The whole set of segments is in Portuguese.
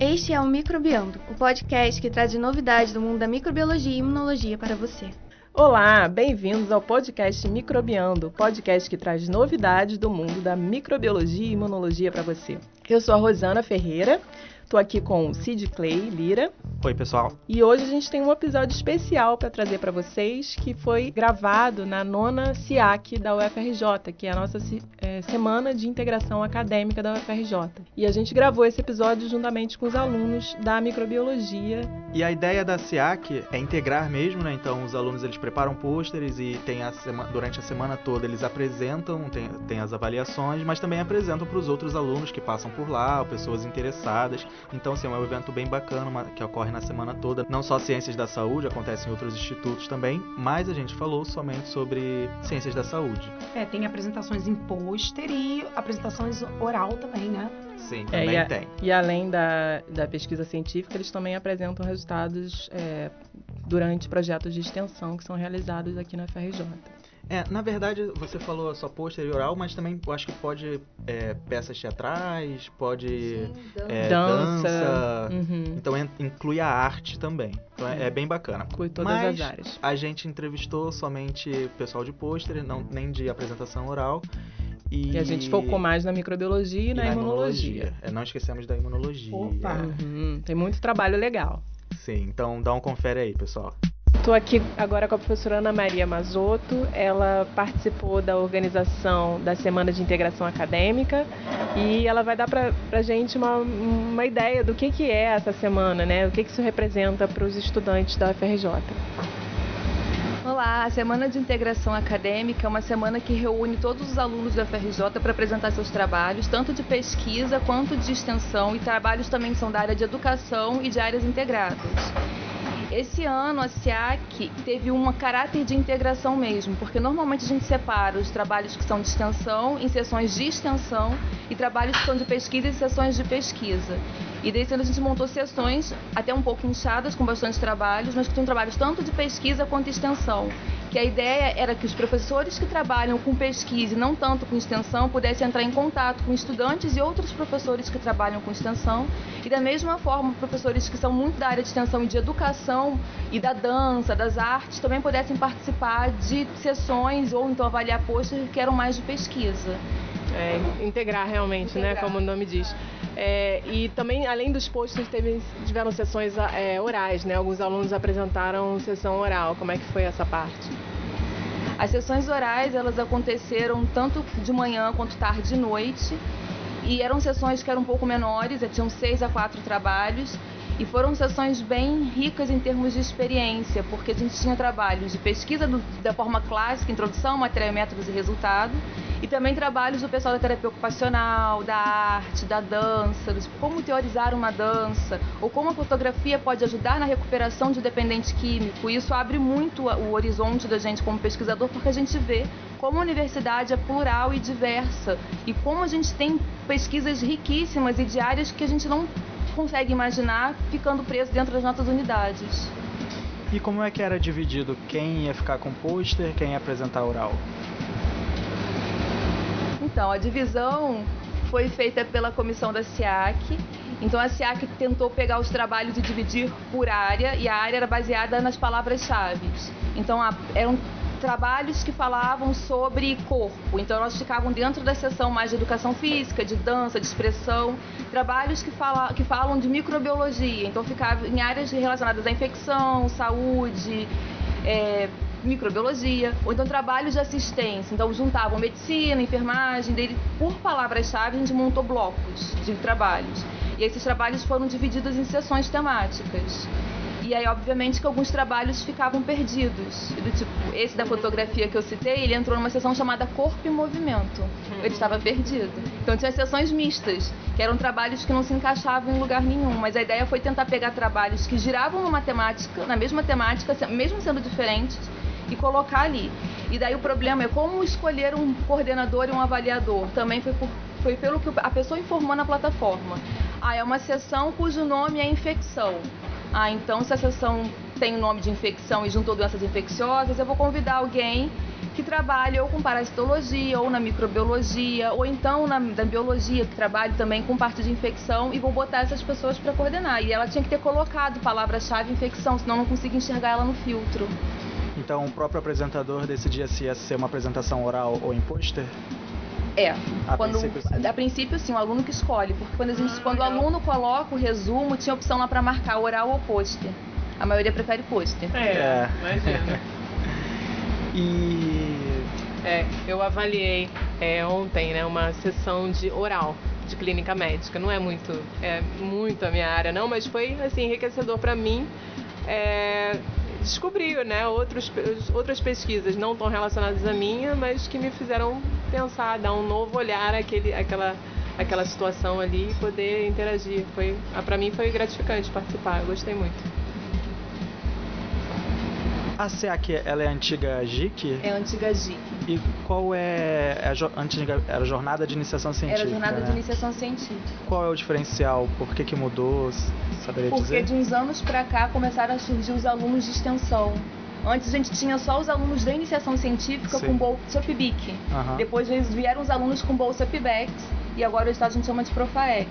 Este é o Microbiando, o podcast que traz novidades do mundo da microbiologia e imunologia para você. Olá, bem-vindos ao podcast Microbiando, podcast que traz novidades do mundo da microbiologia e imunologia para você. Eu sou a Rosana Ferreira, estou aqui com o Cid Clay Lira. Oi, pessoal. E hoje a gente tem um episódio especial para trazer para vocês que foi gravado na nona SIAC da UFRJ, que é a nossa é, semana de integração acadêmica da UFRJ. E a gente gravou esse episódio juntamente com os alunos da microbiologia. E a ideia da SIAC é integrar mesmo, né? Então os alunos eles preparam pôsteres e tem a sema... durante a semana toda eles apresentam, tem, tem as avaliações, mas também apresentam para os outros alunos que passam por lá, pessoas interessadas. Então, assim, é um evento bem bacana que ocorre na semana toda. Não só ciências da saúde, acontece em outros institutos também, mas a gente falou somente sobre ciências da saúde. É, tem apresentações em pôster e apresentações oral também, né? Sim, também é, e a, tem. E além da, da pesquisa científica, eles também apresentam resultados é, durante projetos de extensão que são realizados aqui na FRJ. É, na verdade, você falou só pôster e oral, mas também eu acho que pode é, peças teatrais, pode Sim, é, dança. dança. Uhum. Então inclui a arte também. Então é, é bem bacana. Inclui todas mas as áreas. A gente entrevistou somente pessoal de pôster, não, nem de apresentação oral. E... e, a gente focou mais na microbiologia e, e na, na, imunologia. imunologia. É, não esquecemos da imunologia. Opa. Uhum. Tem muito trabalho legal. Sim, então dá um confere aí, pessoal. Estou aqui agora com a professora Ana Maria Mazotto. Ela participou da organização da Semana de Integração Acadêmica e ela vai dar para a gente uma, uma ideia do que, que é essa semana, né? O que, que isso representa para os estudantes da UFRJ. Olá, a Semana de Integração Acadêmica é uma semana que reúne todos os alunos da FRJ para apresentar seus trabalhos, tanto de pesquisa quanto de extensão, e trabalhos também são da área de educação e de áreas integradas. Esse ano a SIAC teve um caráter de integração mesmo, porque normalmente a gente separa os trabalhos que são de extensão em sessões de extensão e trabalhos que são de pesquisa em sessões de pesquisa. E desse ano a gente montou sessões até um pouco inchadas, com bastante trabalhos, mas que tinham trabalhos tanto de pesquisa quanto de extensão. Que a ideia era que os professores que trabalham com pesquisa e não tanto com extensão pudessem entrar em contato com estudantes e outros professores que trabalham com extensão. E da mesma forma, professores que são muito da área de extensão e de educação e da dança, das artes, também pudessem participar de sessões ou então avaliar postos que eram mais de pesquisa. É, integrar realmente, né, integrar. né? Como o nome diz. É, e também, além dos posts, teve, tiveram sessões é, orais, né? Alguns alunos apresentaram sessão oral. Como é que foi essa parte? As sessões orais, elas aconteceram tanto de manhã quanto tarde e noite. E eram sessões que eram um pouco menores, tinham seis a quatro trabalhos. E foram sessões bem ricas em termos de experiência, porque a gente tinha trabalhos de pesquisa do, da forma clássica, introdução, matéria, métodos e resultado, e também trabalhos do pessoal da terapia ocupacional, da arte, da dança, de como teorizar uma dança, ou como a fotografia pode ajudar na recuperação de dependente químico. E isso abre muito o horizonte da gente como pesquisador, porque a gente vê como a universidade é plural e diversa, e como a gente tem pesquisas riquíssimas e diárias que a gente não consegue imaginar ficando preso dentro das nossas unidades. E como é que era dividido? Quem ia ficar com pôster, quem ia apresentar oral? Então, a divisão foi feita pela comissão da SIAC. Então, a SIAC tentou pegar os trabalhos e dividir por área, e a área era baseada nas palavras-chave. Então, eram trabalhos que falavam sobre corpo. Então, nós ficavam dentro da seção mais de educação física, de dança, de expressão. Trabalhos que, fala, que falam de microbiologia. Então, ficavam em áreas relacionadas à infecção, saúde, é, microbiologia, ou então trabalhos de assistência. Então juntavam medicina, enfermagem, dele por palavras-chave a gente montou blocos de trabalhos. E esses trabalhos foram divididos em sessões temáticas. E aí, obviamente, que alguns trabalhos ficavam perdidos. Do tipo, esse da fotografia que eu citei, ele entrou numa sessão chamada Corpo e Movimento. Ele estava perdido. Então tinha sessões mistas, que eram trabalhos que não se encaixavam em lugar nenhum. Mas a ideia foi tentar pegar trabalhos que giravam numa temática, na mesma temática, mesmo sendo diferentes, e colocar ali. E daí o problema é como escolher um coordenador e um avaliador. Também foi, por, foi pelo que a pessoa informou na plataforma. Ah, é uma sessão cujo nome é infecção. Ah, então se a sessão tem o nome de infecção e juntou doenças infecciosas, eu vou convidar alguém que trabalha ou com parasitologia, ou na microbiologia, ou então na, na biologia, que trabalha também com parte de infecção, e vou botar essas pessoas para coordenar. E ela tinha que ter colocado palavra-chave infecção, senão não conseguia enxergar ela no filtro. Então o próprio apresentador decidia se ia ser uma apresentação oral ou em pôster? É. A quando, princípio, sim. a princípio, sim, o aluno que escolhe. Porque quando, a gente, Ah, quando o aluno coloca o resumo, tinha opção lá para marcar oral ou pôster. A maioria prefere pôster. É. imagina. E É, eu avaliei é, ontem, né, uma sessão de oral de clínica médica. Não é muito, é muito a minha área, não, mas foi assim enriquecedor para mim. É, descobrir, né, outros, outras pesquisas não tão relacionadas à minha, mas que me fizeram pensar, dar um novo olhar àquele, àquela, àquela situação ali e poder interagir. Foi, para mim foi gratificante participar. Gostei muito. A SEAC, ela é a antiga JIC? É a antiga GIC. E qual é a jo- antiga era jornada de iniciação científica? Era a jornada né? de iniciação científica. Qual é o diferencial? Por que que mudou? Saberia Porque dizer? de uns anos pra cá começaram a surgir os alunos de extensão. Antes a gente tinha só os alunos da iniciação científica Sim. com bolsa PIBIC. Aham. Depois eles vieram os alunos com bolsa PIBEX e agora o estado a gente chama de Profaex.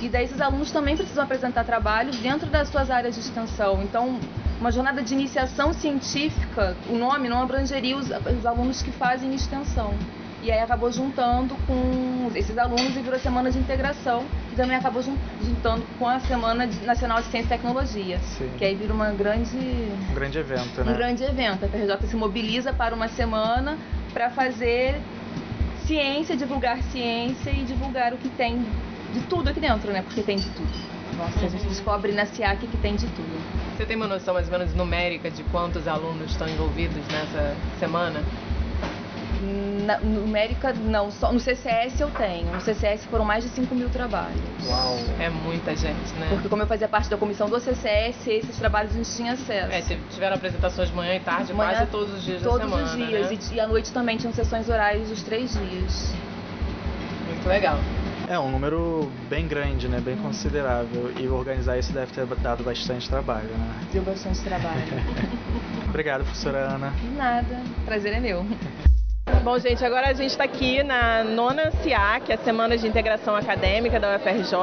E daí esses alunos também precisam apresentar trabalhos dentro das suas áreas de extensão. Então, uma jornada de iniciação científica, o nome não abrangeria os, os alunos que fazem extensão. E aí acabou juntando com esses alunos e virou Semana de Integração, que também acabou jun- juntando com a Semana Nacional de Ciência e Tecnologia. Sim. Que aí vira uma grande Um grande evento, né? um grande evento. A PRJ se mobiliza para uma semana para fazer ciência, divulgar ciência e divulgar o que tem de tudo aqui dentro, né? Porque tem de tudo. Nossa, a gente descobre na SIAC que tem de tudo. Você tem uma noção mais ou menos numérica de quantos alunos estão envolvidos nessa semana? Na, numérica, não. Só, no CCS eu tenho. No CCS foram mais de 5 mil trabalhos. Uau. É muita gente, né? Porque como eu fazia parte da comissão do CCS, esses trabalhos a gente tinha acesso. É, tive- tiveram apresentações de manhã e tarde, Manhã, quase todos os dias Todos da semana, os dias. né? E, e à noite também tinham sessões orais dos três dias. Muito legal. É um número bem grande, né? Bem considerável. E organizar isso deve ter dado bastante trabalho, né? Deu bastante trabalho. Obrigado, professora Ana. De nada. Prazer é meu. Bom, gente, agora a gente está aqui na nona CIA, que é a Semana de Integração Acadêmica da UFRJ,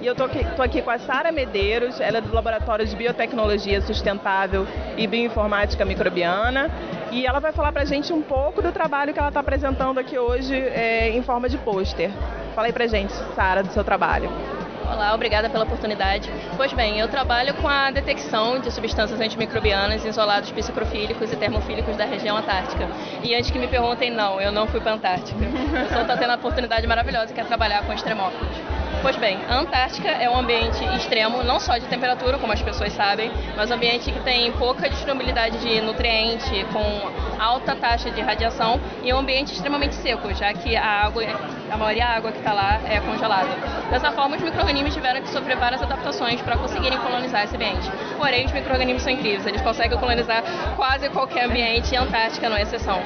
e eu estou aqui, tô aqui com a Sara Medeiros, ela é do Laboratório de Biotecnologia Sustentável e Bioinformática Microbiana, e ela vai falar para a gente um pouco do trabalho que ela está apresentando aqui hoje é, em forma de pôster. Fala aí pra gente, Sara, do seu trabalho. Olá, obrigada pela oportunidade. Pois bem, eu trabalho com a detecção de substâncias antimicrobianas em isolados psicrofílicos e termofílicos da região antártica. E antes que me perguntem, não, eu não fui para a Antártica. Eu só estou tendo a oportunidade maravilhosa que é trabalhar com extremófilos. Pois bem, a Antártica é um ambiente extremo, não só de temperatura, como as pessoas sabem, mas um ambiente que tem pouca disponibilidade de nutriente, com alta taxa de radiação e é um ambiente extremamente seco, já que a água, a maioria da água que está lá é congelada. Dessa forma, os micro-organismos tiveram que sofrer várias adaptações para conseguirem colonizar esse ambiente. Porém, os micro-organismos são incríveis, eles conseguem colonizar quase qualquer ambiente e a Antártica não é exceção.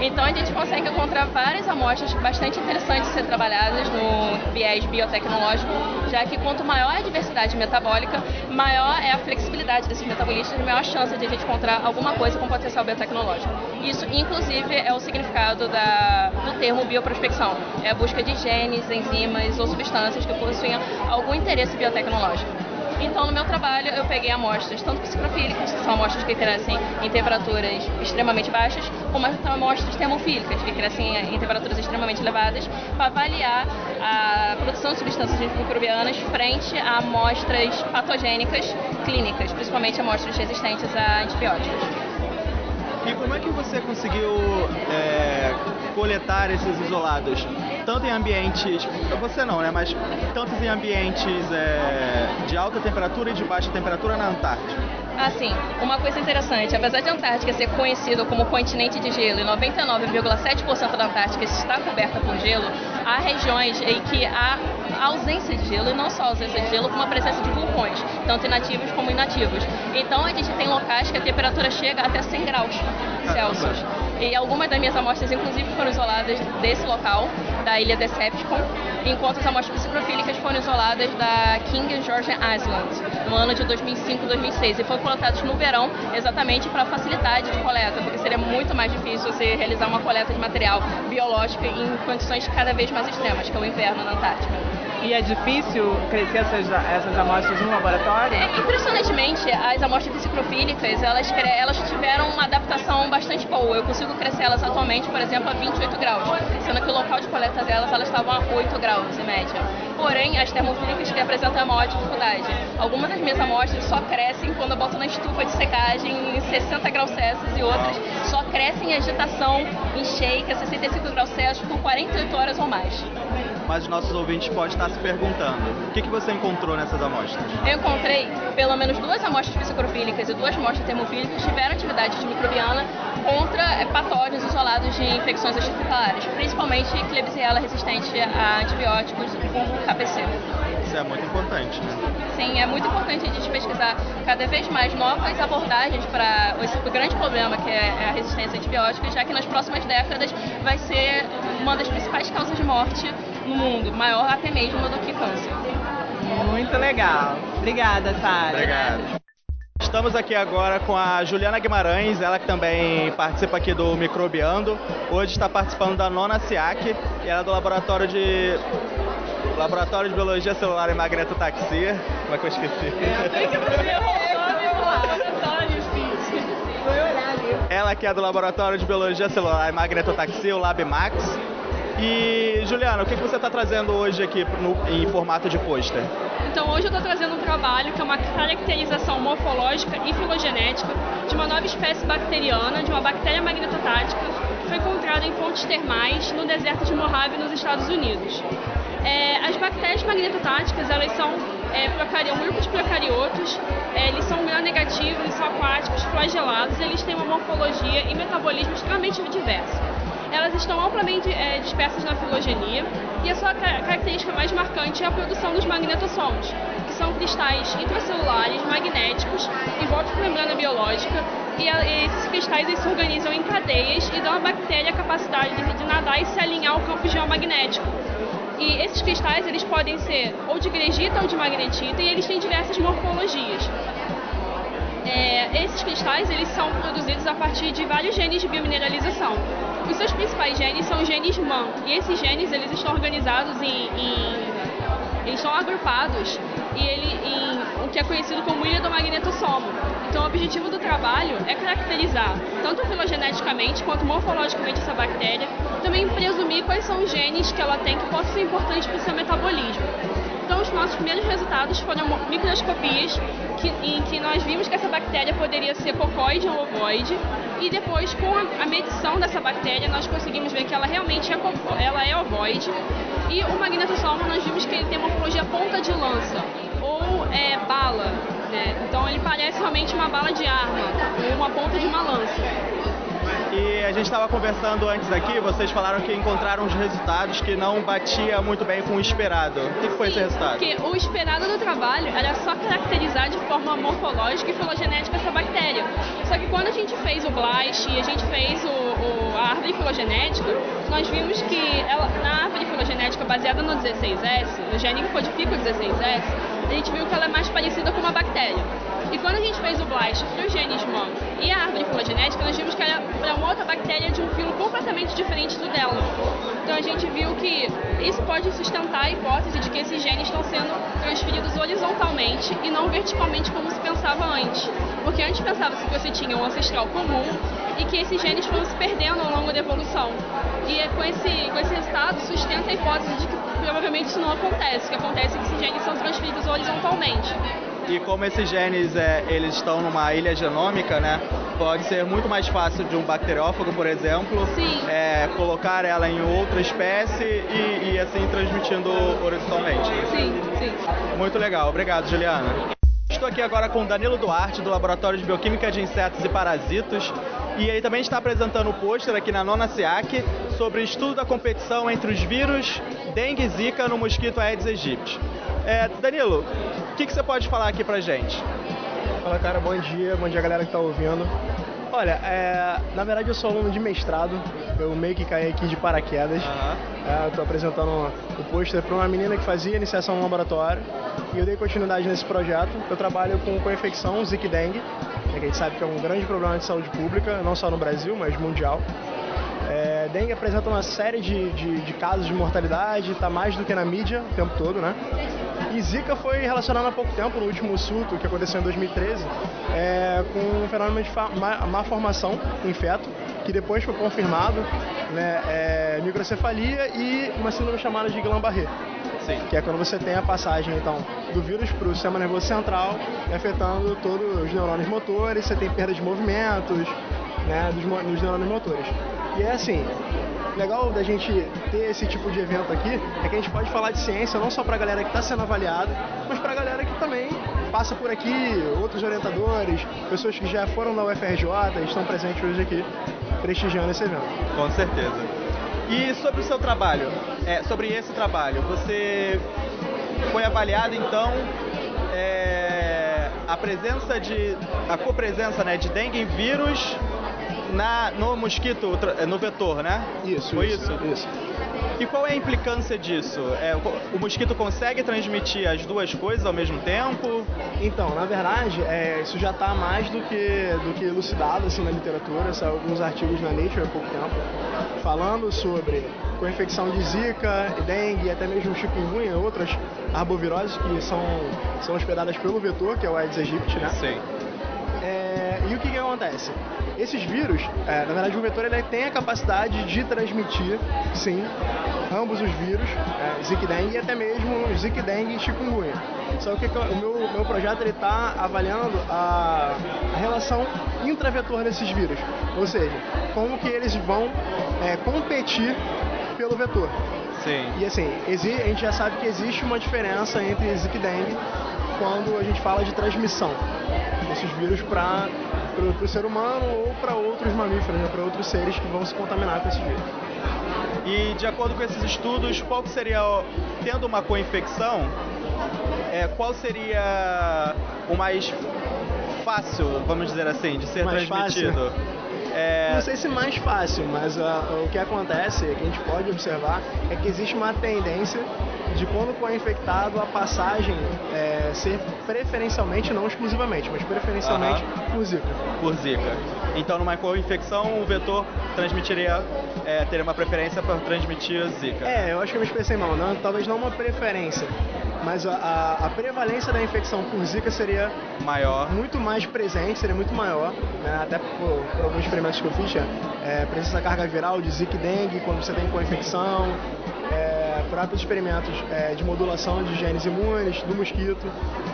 Então a gente consegue encontrar várias amostras bastante interessantes de ser trabalhadas no viés biotecnológico, já que quanto maior a diversidade metabólica, maior é a flexibilidade desses metabolistas maior a chance de a gente encontrar alguma coisa com potencial biotecnológico. Isso, inclusive, é o significado da, do termo bioprospecção. É a busca de genes, enzimas ou substâncias que possuem algum interesse biotecnológico. Então, no meu trabalho, eu peguei amostras, tanto psicrofílicas, que são amostras que crescem em temperaturas extremamente baixas, como amostras termofílicas, que crescem em temperaturas extremamente elevadas, para avaliar a produção de substâncias microbianas frente a amostras patogênicas clínicas, principalmente amostras resistentes a antibióticos. E como é que você conseguiu é, coletar esses isolados? Tanto em ambientes. Você não, né? Mas tanto em ambientes é, de alta temperatura e de baixa temperatura na Antártica. Assim, uma coisa interessante, apesar de a Antártica ser conhecida como continente de gelo e 99,7% da Antártica está coberta por gelo, há regiões em que há ausência de gelo e não só ausência de gelo, como a presença de vulcões, tanto inativos como inativos. Então a gente tem locais que a temperatura chega até 100 graus Celsius. E algumas das minhas amostras, inclusive, foram isoladas desse local, da ilha Decepticon, enquanto as amostras psicrofílicas foram isoladas da King George Island, no ano de 2005-2006. E foram coletados no verão, exatamente para facilidade de coleta, porque seria muito mais difícil você realizar uma coleta de material biológico em condições cada vez mais extremas, que é o inverno na Antártica. E é difícil crescer essas, essas amostras no laboratório? É, impressionantemente, as amostras psicrofílicas, elas, elas tiveram uma adaptação bastante boa. Eu consigo crescer elas atualmente, por exemplo, a 28 graus, sendo que o local de coleta delas, elas estavam a 8 graus em média. Porém, as termofílicas que apresentam a maior dificuldade. Algumas das minhas amostras só crescem quando eu boto na estufa de secagem em 60 graus Celsius e outras só crescem em agitação, em shake, a 65 graus Celsius por 48 horas ou mais mas os nossos ouvintes podem estar se perguntando: o que, que você encontrou nessas amostras? Eu encontrei pelo menos duas amostras psicrofílicas e duas amostras termofílicas que tiveram atividade antimicrobiana contra eh, patógenos isolados de infecções hospitalares, principalmente Klebsiella resistente a antibióticos como KPC. Isso é muito importante, né? Sim, é muito importante a gente pesquisar cada vez mais novas abordagens para esse grande problema que é, é a resistência a antibióticos, já que nas próximas décadas vai ser uma das principais causas de morte no mundo, maior até mesmo do que câncer. Muito legal. Obrigada, Sara. Obrigado. Estamos aqui agora com a Juliana Guimarães, ela que também participa aqui do Microbiando. Hoje está participando da nona SIAC e ela é do laboratório de Laboratório de Biologia Celular e Magnetotaxia. Como é que eu esqueci? Que você Ela que é do Laboratório de Biologia Celular e Magnetotaxia, o LabMax. E, Juliana, o que você está trazendo hoje aqui no, em formato de pôster? Então, hoje eu estou trazendo um trabalho que é uma caracterização morfológica e filogenética de uma nova espécie bacteriana, de uma bactéria magnetotática, que foi encontrada em fontes termais no deserto de Mojave, nos Estados Unidos. É, as bactérias magnetotáticas, elas são é, um grupo de procariotos, é, eles são gram-negativos, eles são aquáticos, flagelados, eles têm uma morfologia e metabolismo extremamente diverso. Elas estão amplamente é, dispersas na filogenia e a sua característica mais marcante é a produção dos magnetossomos, que são cristais intracelulares magnéticos envoltos por membrana biológica e esses cristais eles se organizam em cadeias e dão à bactéria a capacidade de, de nadar e se alinhar ao campo geomagnético. E esses cristais eles podem ser ou de gregita ou de magnetita e eles têm diversas morfologias. É, esses cristais eles são produzidos a partir de vários genes de biomineralização. Os seus principais genes são os genes MAN, e esses genes eles estão organizados em, em eles são agrupados e ele em o que é conhecido como ilha do magnetossomo. Então, o objetivo do trabalho é caracterizar tanto filogeneticamente quanto morfologicamente essa bactéria, também presumir quais são os genes que ela tem que possam ser importantes para o seu metabolismo. Então, os nossos primeiros resultados foram microscopias que, em que nós vimos que essa bactéria poderia ser cocóide ou ovoide, e depois, com a, medição dessa bactéria, nós conseguimos ver que ela realmente é, ela é ovoide, e o magnetossomo nós vimos que ele tem uma morfologia ponta de lança, ou é, bala. Né? Então, ele parece realmente uma bala de arma, ou uma ponta de uma lança. E a gente estava conversando antes aqui, vocês falaram que encontraram os resultados que não batia muito bem com o esperado. O que foi Sim, esse resultado? Porque o esperado do trabalho era só caracterizar de forma morfológica e filogenética essa bactéria. Só que quando a gente fez o BLAST e a gente fez o, o, a árvore filogenética, nós vimos que ela, na árvore filogenética baseada no 16S, no gene que codifica o 16S, a gente viu que ela é mais parecida com uma bactéria. E quando a gente fez o BLAST para os genes MAN e a árvore filogenética, nós vimos que era para uma outra bactéria de um filo completamente diferente do dela. Então a gente viu que isso pode sustentar a hipótese de que esses genes estão sendo transferidos horizontalmente e não verticalmente como se pensava antes. Porque antes pensava-se que você tinha um ancestral comum e que esses genes foram se perdendo ao longo da evolução. E é com esse, com esse resultado sustenta a hipótese de que provavelmente isso não acontece, que acontece que esses genes são transferidos horizontalmente. E como esses genes é, eles estão numa ilha genômica, né? Pode ser muito mais fácil de um bacteriófago, por exemplo, é, colocar ela em outra espécie e, e assim transmitindo horizontalmente. Sim, sim. Muito legal, obrigado, Juliana. Estou aqui agora com Danilo Duarte, do Laboratório de Bioquímica de Insetos e Parasitos. E ele também está apresentando o pôster aqui na nona SIAC sobre o estudo da competição entre os vírus dengue e zika no mosquito Aedes aegypti. É, Danilo, o que, que você pode falar aqui pra gente? Fala, cara, bom dia, bom dia galera que tá ouvindo. Olha, é, na verdade eu sou aluno de mestrado, eu meio que caí aqui de paraquedas. É, eu tô apresentando o pôster para uma menina que fazia iniciação no laboratório e eu dei continuidade nesse projeto. Eu trabalho com co-infecção, Zika dengue, né, que a gente sabe que é um grande problema de saúde pública, não só no Brasil, mas mundial. É, dengue apresenta uma série de, de, de casos de mortalidade, está mais do que na mídia o tempo todo, né? E Zika foi relacionado há pouco tempo, no último surto que aconteceu em 2013, é, com um fenômeno de má, má, formação em feto, que depois foi confirmado, né, é, microcefalia e uma síndrome chamada de Guillain-Barré. Que é quando você tem a passagem então do vírus para o sistema nervoso central, afetando todos os neurônios motores, você tem perda de movimentos, né, dos, dos neurônios motores. E é assim, legal da gente ter esse tipo de evento aqui é que a gente pode falar de ciência não só para a galera que está sendo avaliada, mas para a galera que também passa por aqui, outros orientadores, pessoas que já foram na UFRJ estão presentes hoje aqui prestigiando esse evento. Com certeza. E sobre o seu trabalho, é, sobre esse trabalho, você foi avaliado então é, a presença de a copresença né, de dengue vírus na, no mosquito, no vetor, né? Isso, Foi isso, isso? isso. E qual é a implicância disso? É, o mosquito consegue transmitir as duas coisas ao mesmo tempo? Então, na verdade, é, isso já está mais do que, do que elucidado assim, na literatura. São alguns artigos na Nature há pouco tempo falando sobre com infecção de zika, dengue e até mesmo chikungunya outras arboviroses que são, são hospedadas pelo vetor, que é o Aedes aegypti, né? Sim. É, e o que, que acontece? Esses vírus, é, na verdade, o vetor ele tem a capacidade de transmitir, sim, ambos os vírus, é, Zika dengue e até mesmo Zika dengue e chikungunya. Só que o meu, meu projeto ele está avaliando a, a relação intravetor desses vírus, ou seja, como que eles vão é, competir pelo vetor. Sim. E assim, a gente já sabe que existe uma diferença entre Zika dengue quando a gente fala de transmissão desses vírus para o ser humano ou para outros mamíferos, né, para outros seres que vão se contaminar com esses vírus. E de acordo com esses estudos, qual seria, tendo uma co-infecção, é, qual seria o mais fácil, vamos dizer assim, de ser mais transmitido? É... Não sei se mais fácil, mas uh, o que acontece, que a gente pode observar, é que existe uma tendência de quando é infectado a passagem é, ser preferencialmente, não exclusivamente, mas preferencialmente por Zika. Por Zika. Então, numa co-infecção, o vetor transmitiria, é, teria uma preferência para transmitir Zika. É, eu acho que eu me expressei mal. Não, talvez não uma preferência, mas a, a, a, prevalência da infecção por Zika seria maior, muito mais presente, seria muito maior, né? até por, por, alguns experimentos que eu fiz, é, presença da carga viral de Zika e dengue, quando você tem co-infecção, é, próprios experimentos é, de modulação de genes imunes do mosquito,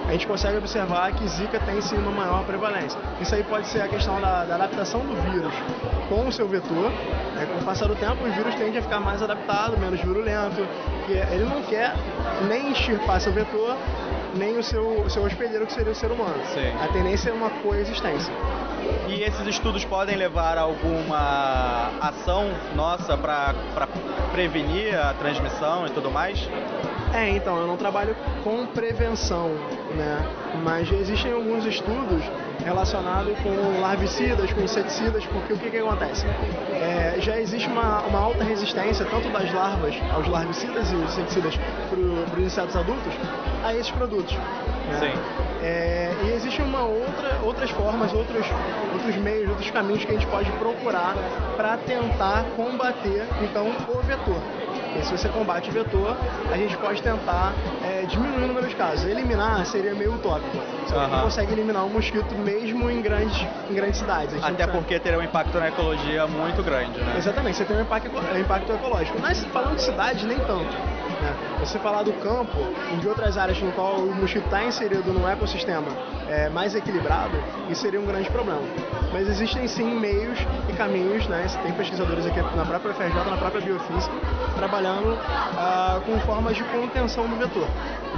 a gente consegue observar que Zika tem sim uma maior prevalência. Isso aí pode ser a questão da, da adaptação do vírus com o seu vetor. Né? Com o passar do tempo, o vírus tende a ficar mais adaptado, menos virulento, que ele não quer nem extirpar seu vetor, nem o seu, seu hospedeiro, que seria o ser humano. Sim. A tendência é uma coexistência. E esses estudos podem levar a alguma ação nossa para prevenir a transmissão e tudo mais? É, então, eu não trabalho com prevenção, né? Mas existem alguns estudos relacionados com larvicidas, com inseticidas, porque o que, que acontece? É, já existe uma, uma alta resistência, tanto das larvas aos larvicidas e inseticidas para os insetos adultos, a esses produtos. Né? Sim. É, e existem uma outra, outras formas, outros, outros meios, outros caminhos que a gente pode procurar para tentar combater então o vetor. E se você combate o vetor, a gente pode tentar é, diminuir o número de casos. Eliminar seria meio utópico. Você uhum. não consegue eliminar um mosquito mesmo em grandes, em grandes cidades. Até porque teria um impacto na ecologia muito grande, né? Exatamente, você tem um impacto, impacto ecológico. Mas falando de cidades, nem tanto. Né? Você falar do campo e de outras áreas no qual o mosquito está inserido num ecossistema é, mais equilibrado, isso seria um grande problema. Mas existem sim meios e caminhos, né? Tem pesquisadores aqui na própria FRJ, na própria Biofísica, trabalhando ah, com formas de contenção do vetor.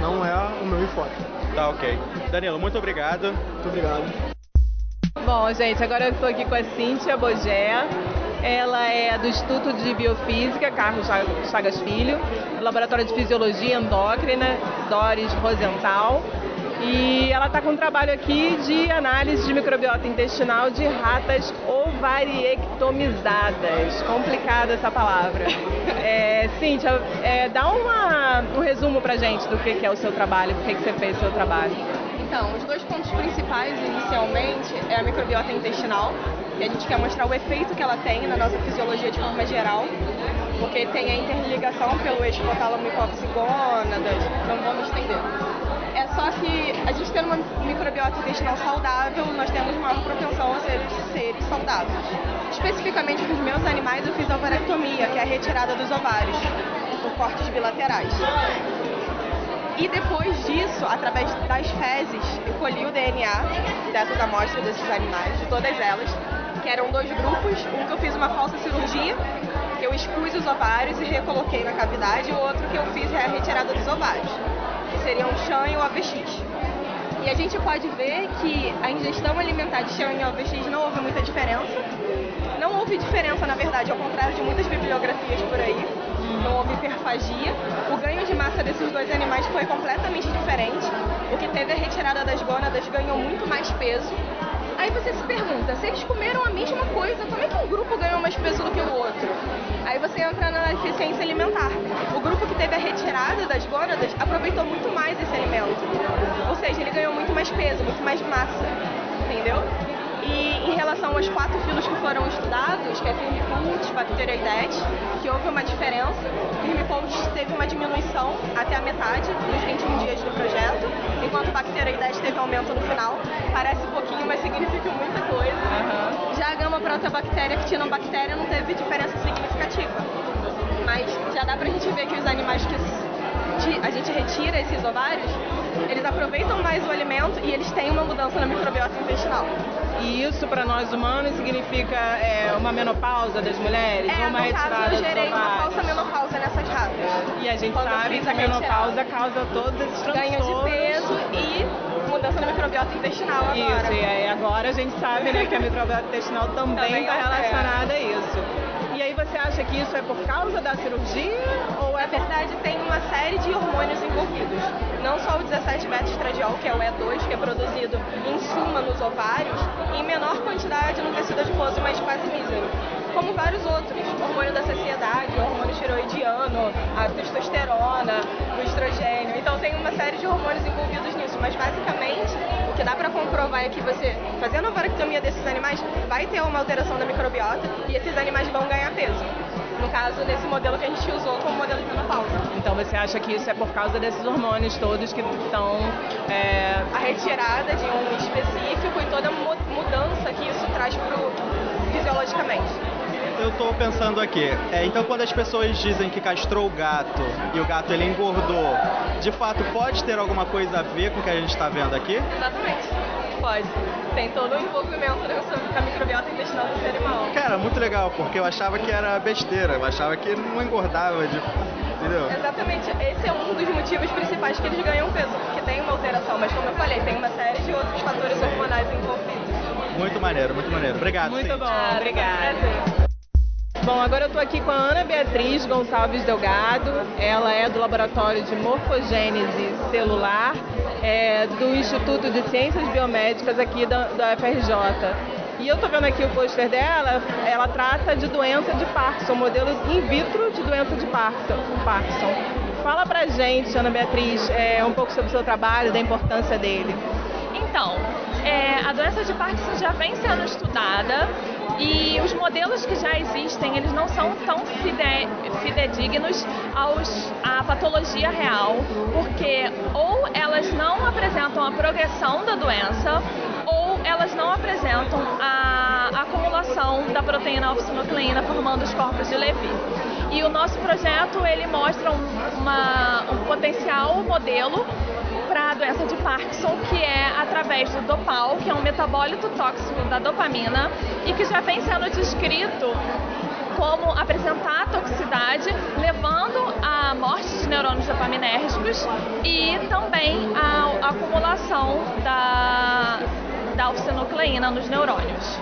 Não é o meu enfoque. Tá ok. Danilo, muito obrigado. Muito obrigado. Bom, gente, agora eu estou aqui com a Cíntia Bogé. Ela é do Instituto de Biofísica, Carlos Chagas Filho, Laboratório de Fisiologia Endócrina, Doris Rosenthal. E ela está com um trabalho aqui de análise de microbiota intestinal de ratas ovariectomizadas. Complicada essa palavra. É, Cíntia, é, dá uma, um resumo pra gente do que, que é o seu trabalho, por que você fez o seu trabalho. Então, os dois pontos principais inicialmente é a microbiota intestinal, que a gente quer mostrar o efeito que ela tem na nossa fisiologia de forma geral, porque tem a interligação pelo eixo hipotálamo hipófise-gônadas, não me estender. É só que a gente tendo uma microbiota intestinal saudável, nós temos maior propensão a ser seres saudáveis. Especificamente para os meus animais, eu fiz a ovarectomia, que é a retirada dos ovários, por cortes bilaterais. E depois disso, através das fezes, eu colhi o DNA dessas amostras desses animais, de todas elas, que eram dois grupos. Um que eu fiz uma falsa cirurgia, que eu expus os ovários e recoloquei na cavidade, e o outro que eu fiz é a retirada dos ovários, que seriam o CHAN e o AVX. E a gente pode ver que a ingestão alimentar de CHAN e AVX não houve muita diferença. Não houve diferença, na verdade, ao contrário de muitas bibliografias por aí. Não houve hiperfagia. O ganho de massa desses dois animais foi completamente diferente. O que teve a retirada das gônadas ganhou muito mais peso. Aí você se pergunta, se eles comeram a mesma coisa, como é que um grupo ganhou mais peso do que o outro? Aí você entra na eficiência alimentar. O grupo que teve a retirada das gônadas aproveitou muito mais esse alimento. Ou seja, ele ganhou muito mais peso, muito mais massa. Entendeu? E em relação aos quatro filos que foram estudados, que é Firmicutes, Bacteroidetes, que houve uma diferença. Firmicutes teve uma diminuição até a metade nos 21 dias do projeto, enquanto Bacteroidetes teve aumento no final. Parece pouquinho, mas significa muita coisa. Uhum. Já a gama protobactéria, actinobactéria, não teve diferença significativa. Mas já dá pra gente ver que os animais que a gente retira esses ovários, eles aproveitam mais o alimento e eles têm uma mudança na microbiota intestinal. E isso para nós humanos significa é, uma menopausa das mulheres? É, uma no caso eu gerei uma falsa menopausa nessas ratas. E a gente Quando sabe que a menopausa causa todos esses transtornos. Ganho de peso e mudança na microbiota intestinal agora. Isso, e agora a gente sabe né, que a microbiota intestinal também está relacionada a isso. E aí você acha que isso é por causa da cirurgia ou é... Na verdade tem uma série de hormônios envolvidos. Não só o 17-beta-estradiol, que é o E2, que é produzido em suma nos ovários, em menor quantidade no tecido adiposo, mas quase mísero. Como vários outros, hormônio da saciedade, hormônio tiroidiano, a testosterona, o estrogênio. Então tem uma série de hormônios envolvidos nisso, mas basicamente o que você, fazendo a varectomia desses animais, vai ter uma alteração da microbiota e esses animais vão ganhar peso. No caso, nesse modelo que a gente usou como modelo de menopausa. Então você acha que isso é por causa desses hormônios todos que estão. É... A retirada de um específico e toda a mudança que isso traz pro, fisiologicamente eu tô pensando aqui. É, então, quando as pessoas dizem que castrou o gato e o gato ele engordou, de fato pode ter alguma coisa a ver com o que a gente está vendo aqui? Exatamente. Pode. Tem todo o envolvimento nessa, com a microbiota intestinal do ser animal. Cara, muito legal, porque eu achava que era besteira, eu achava que não engordava de. Entendeu? Exatamente. Esse é um dos motivos principais que eles ganham peso, porque tem uma alteração, mas como eu falei, tem uma série de outros fatores hormonais envolvidos. Muito maneiro, muito maneiro. Obrigado. Muito sim. bom, obrigada. Bom, agora eu estou aqui com a Ana Beatriz Gonçalves Delgado. Ela é do Laboratório de Morfogênese Celular é, do Instituto de Ciências Biomédicas aqui da, da FRJ. E eu estou vendo aqui o pôster dela, ela trata de doença de Parkinson, modelo in vitro de doença de Parkinson. Fala pra gente, Ana Beatriz, é, um pouco sobre o seu trabalho, da importância dele. Então, é, a doença de Parkinson já vem sendo estudada e os modelos que já existem, eles não são tão fide, fidedignos aos, à patologia real, porque ou elas não apresentam a progressão da doença, ou elas não apresentam a acumulação da proteína alfa-sinucleína formando os corpos de Levy. E o nosso projeto, ele mostra uma, um potencial modelo para a doença de Parkinson, que é através do dopal, que é um metabólito tóxico da dopamina e que já vem sendo descrito como apresentar toxicidade, levando à morte de neurônios dopaminérgicos e também à acumulação da, da alfa-sinucleína nos neurônios.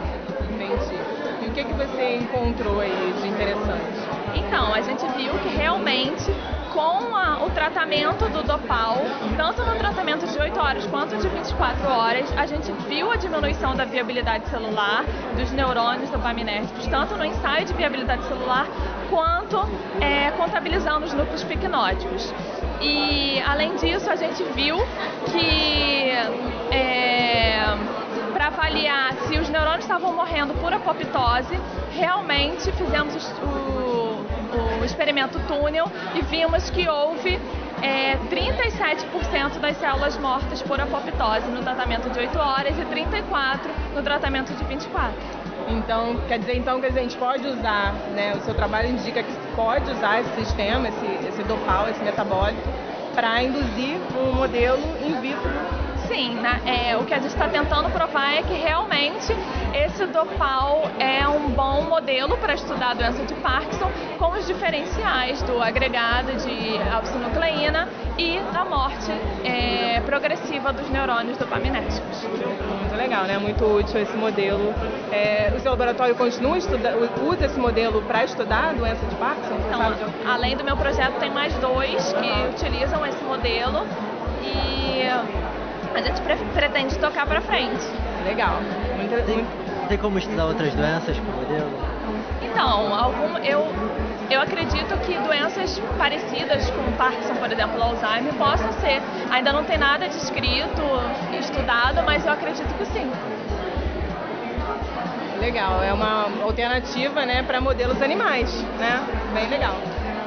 Entendi. E o que, que você encontrou aí de interessante? Então, a gente viu que realmente com a, o tratamento do Dopal, tanto no tratamento de 8 horas quanto de 24 horas, a gente viu a diminuição da viabilidade celular dos neurônios dopaminérgicos, tanto no ensaio de viabilidade celular quanto é, contabilizando os núcleos picnóticos. E além disso, a gente viu que é, para avaliar se os neurônios estavam morrendo por apoptose, realmente fizemos o, o experimento túnel e vimos que houve é, 37% das células mortas por apoptose no tratamento de 8 horas e 34% no tratamento de 24. Então, quer dizer então que a gente pode usar, né, o seu trabalho indica que pode usar esse sistema, esse, esse dopal, esse metabólico, para induzir um modelo in vitro sim, né? é, o que a gente está tentando provar é que realmente esse dopal é um bom modelo para estudar a doença de Parkinson com os diferenciais do agregado de alfa-sinucleína e da morte é, progressiva dos neurônios dopaminérgicos. Muito legal, né? Muito útil esse modelo. É, o seu laboratório continua estuda, usa esse modelo para estudar a doença de Parkinson? Então, além do meu projeto, tem mais dois que utilizam esse modelo e a gente pretende tocar para frente. Legal. Muito, tem, muito... tem como estudar outras doenças com o modelo? Então, algum, eu, eu acredito que doenças parecidas com Parkinson, por exemplo, Alzheimer, possam ser. Ainda não tem nada descrito, estudado, mas eu acredito que sim. Legal, é uma alternativa né, para modelos animais, né? Bem legal.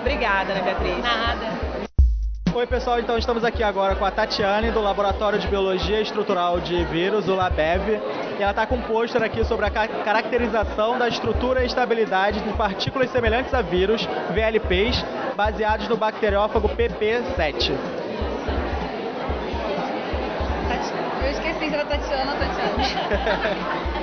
Obrigada, né, Beatriz? Nada. Oi, pessoal. Então, estamos aqui agora com a Tatiane, do Laboratório de Biologia Estrutural de Vírus, o LABEV. E ela está com um pôster aqui sobre a caracterização da estrutura e estabilidade de partículas semelhantes a vírus, VLPs, baseados no bacteriófago PP7. Eu esqueci se era Tatiana ou Tatiane.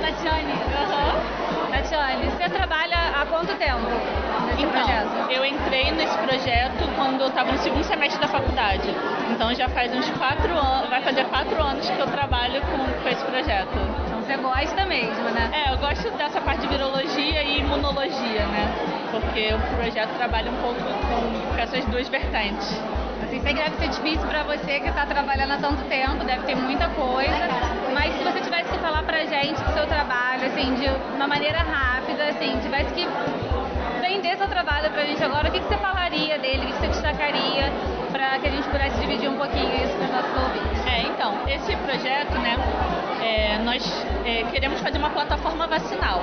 Tatiane. Uhum. Tatiane, você trabalha há quanto tempo então? Eu entrei nesse projeto quando eu estava no segundo semestre da faculdade. Então já faz uns quatro anos, vai fazer quatro anos que eu trabalho com, com esse projeto. Então você gosta mesmo, né? É, eu gosto dessa parte de virologia e imunologia, né? Porque o projeto trabalha um pouco com, com essas duas vertentes. Assim, sei que deve ser difícil para você que está trabalhando há tanto tempo, deve ter muita coisa, mas se você tivesse que falar pra gente do seu trabalho, assim, de uma maneira rápida, assim, tivesse que vender seu trabalho pra gente agora, o que, que você falaria dele, o que você destacaria para que a gente pudesse dividir um pouquinho isso com os nossos ouvintes? É, então, esse projeto, né, é, nós é, queremos fazer uma plataforma vacinal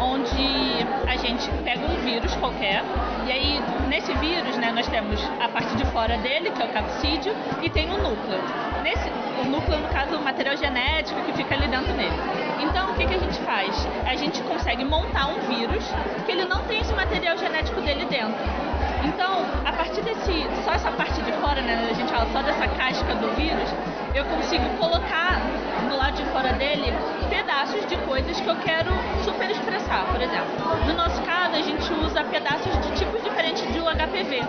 onde a gente pega um vírus qualquer e aí nesse vírus, né, nós temos a parte de fora dele, que é o capsídeo, e tem o núcleo. Nesse, o núcleo, no caso, o material genético que fica ali dentro dele. Então, o que, que a gente faz? A gente consegue montar um vírus que ele não tem esse material genético dele dentro. Então, a partir desse, só essa parte de fora, né, a gente fala só dessa casca do vírus, eu consigo colocar do lado de fora dele pedaços de coisas que eu quero super expressar. Por exemplo, no nosso caso, a gente usa pedaços de tipos diferentes de HPV,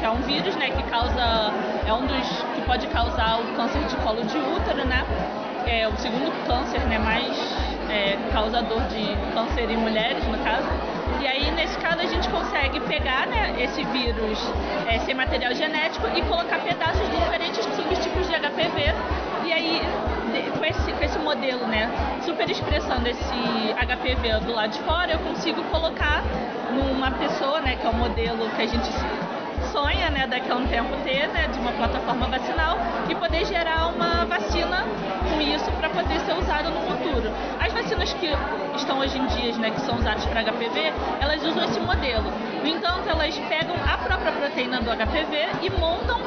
que é um vírus, né, que causa, é um dos que pode causar o câncer de colo de útero, né? É o segundo câncer, né, mais é, causador de câncer em mulheres, no caso. E aí, nesse caso, a gente consegue pegar né, esse vírus, esse material genético e colocar pedaços de diferentes subtipos de HPV. E aí, com esse, com esse modelo, né, super expressando esse HPV do lado de fora, eu consigo colocar numa pessoa, né, que é o modelo que a gente sonha, né, daqui a um tempo ter, né, de uma plataforma vacinal e poder gerar uma vacina com isso para poder ser usado no futuro. As vacinas que estão hoje em dia, né, que são usadas para HPV, elas usam esse modelo. No entanto, elas pegam a própria proteína do HPV e montam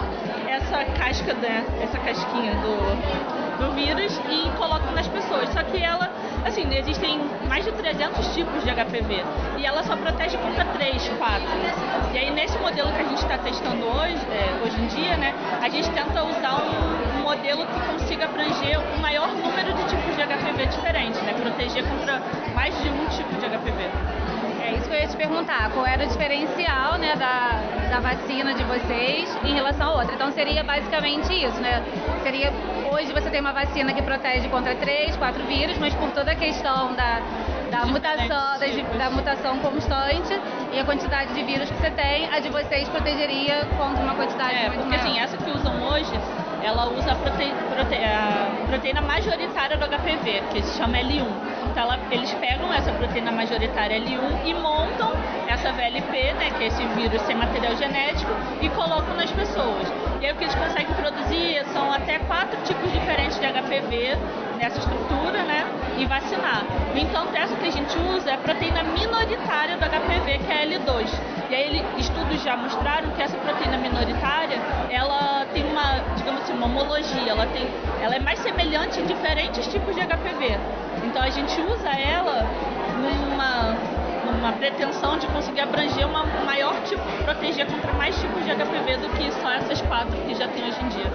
essa casca, né, essa casquinha do, do vírus e colocam nas pessoas. Só que ela, assim, existem mais de 300 tipos de HPV e ela só protege contra 3, 4. E aí nesse modelo que a gente está testando hoje, é, hoje em dia, né, a gente tenta usar um, um, modelo que consiga abranger o maior número de tipos de HPV diferentes, né, proteger contra mais de um tipo de HPV. É isso que eu ia te perguntar, qual era o diferencial né, da, da vacina de vocês em relação a outra. Então seria basicamente isso, né? Seria hoje você tem uma vacina que protege contra três, quatro vírus, mas por toda a questão da, da mutação, da, da mutação constante e a quantidade de vírus que você tem, a de vocês protegeria contra uma quantidade É, muito porque maior. assim, essa que usam hoje, ela usa a, prote- prote- a proteína majoritária do HPV, que se chama L1. Então ela- eles pegam essa proteína majoritária L1 e montam essa VLP, né, que é esse vírus sem material genético, e colocam nas pessoas. E aí o que eles conseguem produzir são até quatro tipos diferentes de HPV nessa estrutura, né, e vacinar. No entanto, essa que a gente usa é a proteína minoritária do HPV, que é a L2. E aí estudos já mostraram que essa proteína minoritária, ela tem uma, digamos assim, uma homologia, ela, tem, ela é mais semelhante em diferentes tipos de HPV. Então a gente usa ela numa, numa pretensão de conseguir abranger uma maior tipo, proteger contra mais tipos de HPV do que só essas quatro que já tem hoje em dia.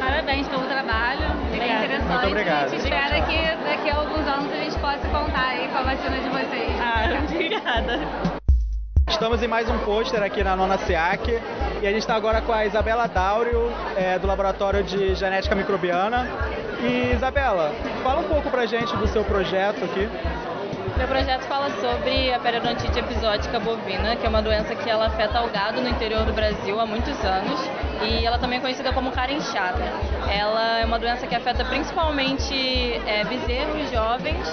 Parabéns pelo trabalho, bem Obrigada. interessante. Muito obrigado. A gente Tchau, espera tchau. que daqui a alguns anos a gente possa contar aí com a vacina de vocês. Ah, obrigada. Estamos em mais um pôster aqui na Nona SEAC e a gente está agora com a Isabela Dáurio, é, do Laboratório de Genética Microbiana. E Isabela, fala um pouco pra gente do seu projeto aqui. Meu projeto fala sobre a periodontite episódica bovina, que é uma doença que ela afeta o gado no interior do Brasil há muitos anos e ela também é conhecida como cara inchada. Ela é uma doença que afeta principalmente é, bezerros jovens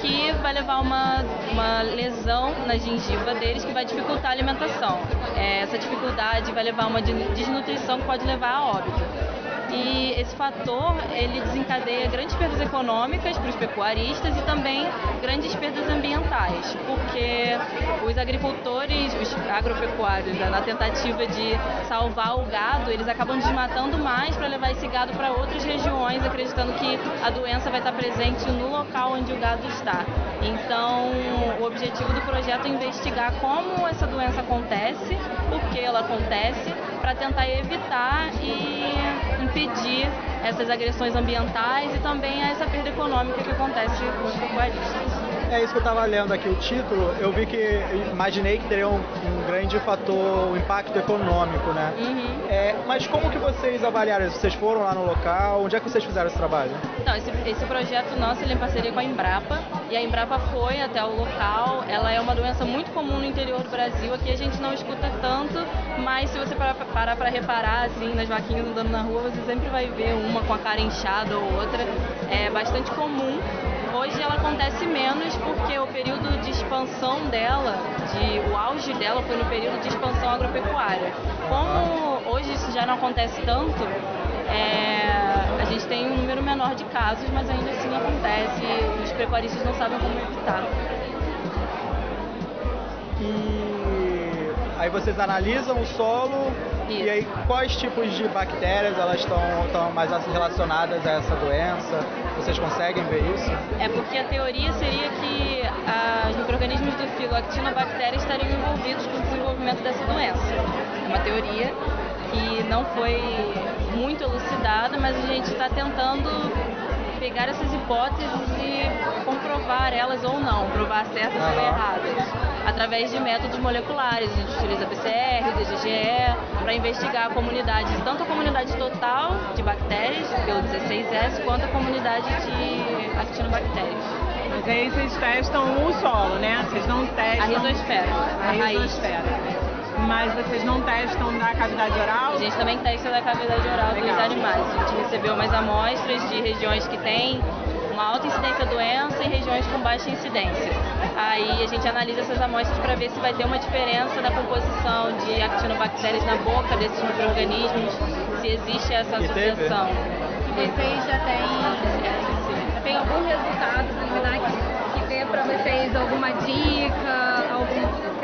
que vai levar uma, uma lesão na gengiva deles que vai dificultar a alimentação. É, essa dificuldade vai levar a uma de- desnutrição que pode levar a óbito. E esse fator, ele desencadeia grandes perdas econômicas para os pecuaristas e também grandes perdas ambientais, porque os agricultores, os agropecuários, né, na tentativa de salvar o gado, eles acabam desmatando mais para levar esse gado para outras regiões, acreditando que a doença vai estar presente no local onde o gado está. Então, o objetivo do projeto é investigar como essa doença acontece, por que ela acontece, para tentar evitar e impedir essas agressões ambientais e também essa perda econômica que acontece com os pecuaristas. É isso que eu estava lendo aqui, o título. Eu vi que, imaginei que teria um, um grande fator, um impacto econômico, né? É, mas como que vocês avaliaram isso? Vocês foram lá no local? Onde é que vocês fizeram esse trabalho? Então, esse, esse projeto nosso ele é em parceria com a Embrapa e a Embrapa foi até o local. Ela é uma doença muito comum no interior do Brasil. Aqui a gente não escuta tanto, mas se você parar para reparar assim nas vaquinhas andando na rua, você sempre vai ver uma com a cara inchada ou outra. É bastante comum. Hoje ela acontece menos porque o período de expansão dela, de, o auge dela foi no período de expansão agropecuária. Como hoje isso já não acontece tanto, é, a gente tem um número menor de casos, mas ainda assim acontece e os pecuaristas não sabem como evitar. E aí vocês analisam o solo e aí quais tipos de bactérias elas estão estão mais relacionadas a essa doença? Vocês conseguem ver isso? É porque a teoria seria que ah, os micro-organismos do filo Actinobactéria estariam envolvidos com o desenvolvimento dessa doença. É uma teoria que não foi muito elucidada, mas a gente está tentando pegar essas hipóteses e comprovar elas ou não, provar certas ou Aham. erradas, através de métodos moleculares. A gente utiliza PCR, DGGE, para investigar a comunidade, tanto a comunidade total de bactérias, pelo 16S, quanto a comunidade de actinobactérias. Mas aí vocês testam o solo, né? Vocês não testam... A rizosfera, A a raiz. Mas vocês não testam da cavidade oral? A gente também testa da cavidade oral dos Legal. animais. A gente recebeu umas amostras de regiões que têm uma alta incidência da doença e regiões com baixa incidência. Aí a gente analisa essas amostras para ver se vai ter uma diferença na composição de actinobactérias na boca desses micro-organismos, se existe essa E associação. Vocês já têm, já tem algum resultado preliminar que, que dê para vocês alguma dica,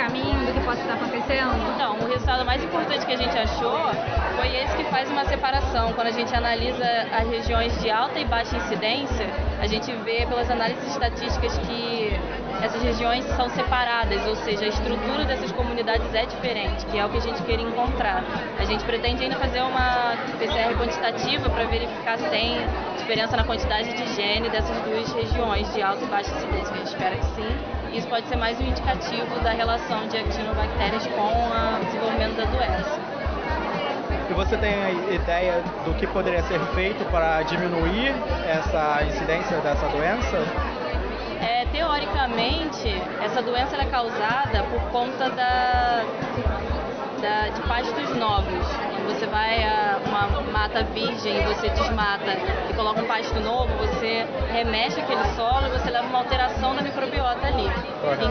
caminho do que possa estar acontecendo? Então, o resultado mais importante que a gente achou foi esse que faz uma separação. Quando a gente analisa as regiões de alta e baixa incidência, a gente vê pelas análises estatísticas que essas regiões são separadas, ou seja, a estrutura dessas comunidades é diferente, que é o que a gente queria encontrar. A gente pretende ainda fazer uma PCR quantitativa para verificar se tem diferença na quantidade de gene dessas duas regiões de alta e baixa incidência. A gente espera que sim. Isso pode ser mais um indicativo da relação de actinobactérias com o desenvolvimento da doença. E você tem a ideia do que poderia ser feito para diminuir essa incidência dessa doença? É, teoricamente, Essa doença é causada por conta da, da, de pastos novos. Quando você vai a uma mata virgem você desmata e coloca um pasto novo, você remexe aquele solo e você leva uma alteração da microbiota ali.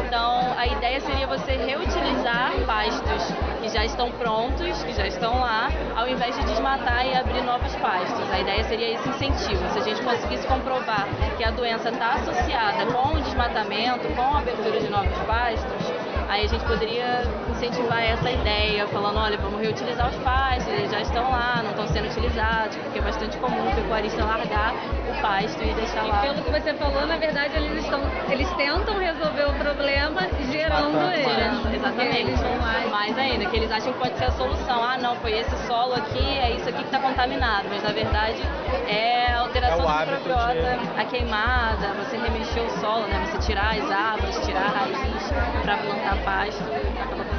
Então, a ideia seria você reutilizar pastos que já estão prontos, que já estão lá, ao invés de desmatar e abrir novos pastos. A ideia seria esse incentivo. Se a gente conseguisse comprovar que a doença está associada com o desmatamento, com a abertura de novos pastos, aí a gente poderia incentivar essa ideia, falando, olha, vamos reutilizar os pastos, eles já estão lá, não estão sendo utilizados, porque é bastante comum o pecuarista largar o pasto e deixar lá. E pelo que você falou, na verdade, eles, estão, eles tentam resolver o problema gerando ele. Exatamente. Eles vão lá e... Mais ainda, que eles acham que pode ser a solução. Ah, não, foi esse solo aqui, é isso aqui que está contaminado. Mas na verdade é a alteração É o da hábito microbiota, de- a queimada, você remexer o solo, né? Você tirar as árvores, tirar a raiz para plantar pasto acaba.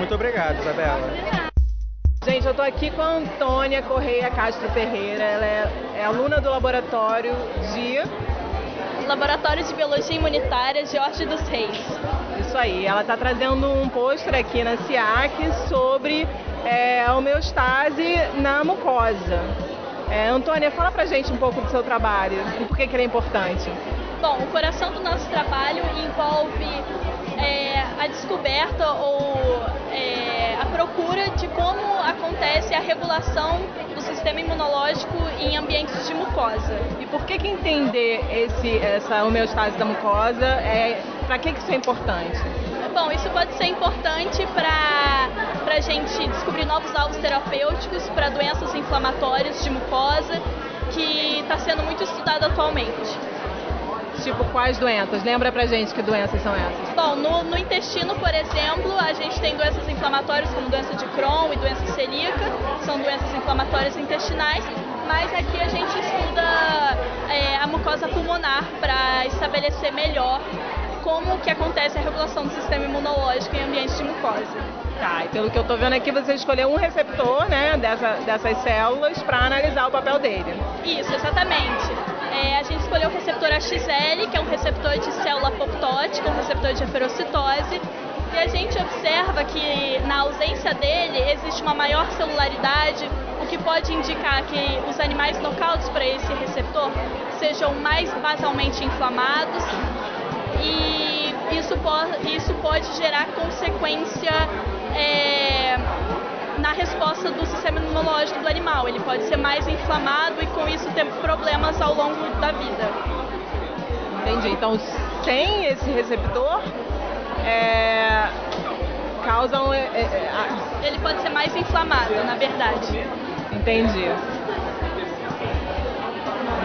Muito obrigado, Isabela. Gente, eu tô aqui com a Antônia Correia Castro Ferreira. Ela é, é aluna do laboratório de. Laboratório de Biologia Imunitária Jorge dos Reis. Isso aí, ela está trazendo um pôster aqui na SIAC sobre é, a homeostase na mucosa. É, Antônia, fala pra gente um pouco do seu trabalho e por que, que ele é importante. Bom, o coração do nosso trabalho envolve é, a descoberta ou é, a procura de como acontece a regulação do sistema imunológico em ambientes de mucosa. E por que, que entender esse, essa homeostase da mucosa, é, para que, que isso é importante? Bom, isso pode ser importante para a gente descobrir novos alvos terapêuticos para doenças inflamatórias de mucosa, que está sendo muito estudado atualmente. Tipo, quais doenças? Lembra pra gente que doenças são essas? Bom, no, no intestino, por exemplo, a gente tem doenças inflamatórias como doença de Crohn e doença celíaca, são doenças inflamatórias intestinais, mas aqui a gente estuda é, a mucosa pulmonar para estabelecer melhor como que acontece a regulação do sistema imunológico em ambientes de mucosa. Tá, e pelo que eu tô vendo aqui, você escolheu um receptor, né, dessa, dessas células para analisar o papel dele. Isso, exatamente. É, a gente escolheu o receptor AXL, que é um receptor de célula apoptótica, um receptor de eferocitose, e a gente observa que na ausência dele existe uma maior celularidade, o que pode indicar que os animais nocautos para esse receptor sejam mais basalmente inflamados. E isso pode, isso pode gerar consequência é, na resposta do sistema imunológico do animal. Ele pode ser mais inflamado e com isso ter problemas ao longo da vida. Entendi. Então, sem esse receptor, é, causam. É, é, a- Ele pode ser mais inflamado, na verdade. Entendi.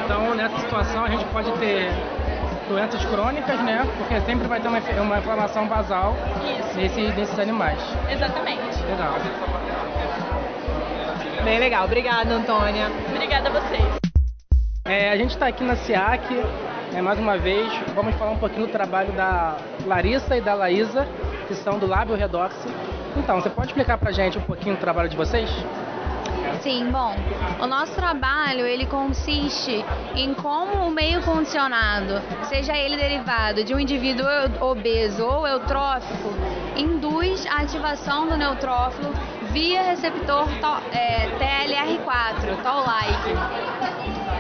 Então, nessa situação, a gente pode ter doenças crônicas, né? Porque sempre vai ter uma, uma inflamação basal nesse, nesses animais. Exatamente. Legal. Bem legal. Obrigada, Antônia. Obrigada a vocês. É, a gente está aqui na SIAC, né, mais uma vez, vamos falar um pouquinho do trabalho da Larissa e da Laísa, que são do Lábio Redox. Então, você pode explicar pra gente um pouquinho do trabalho de vocês? Sim, bom, o nosso trabalho ele consiste em como o meio condicionado, seja ele derivado de um indivíduo obeso ou eutrófico, induz a ativação do neutrófilo via receptor to- é, TLR4, Toll-like.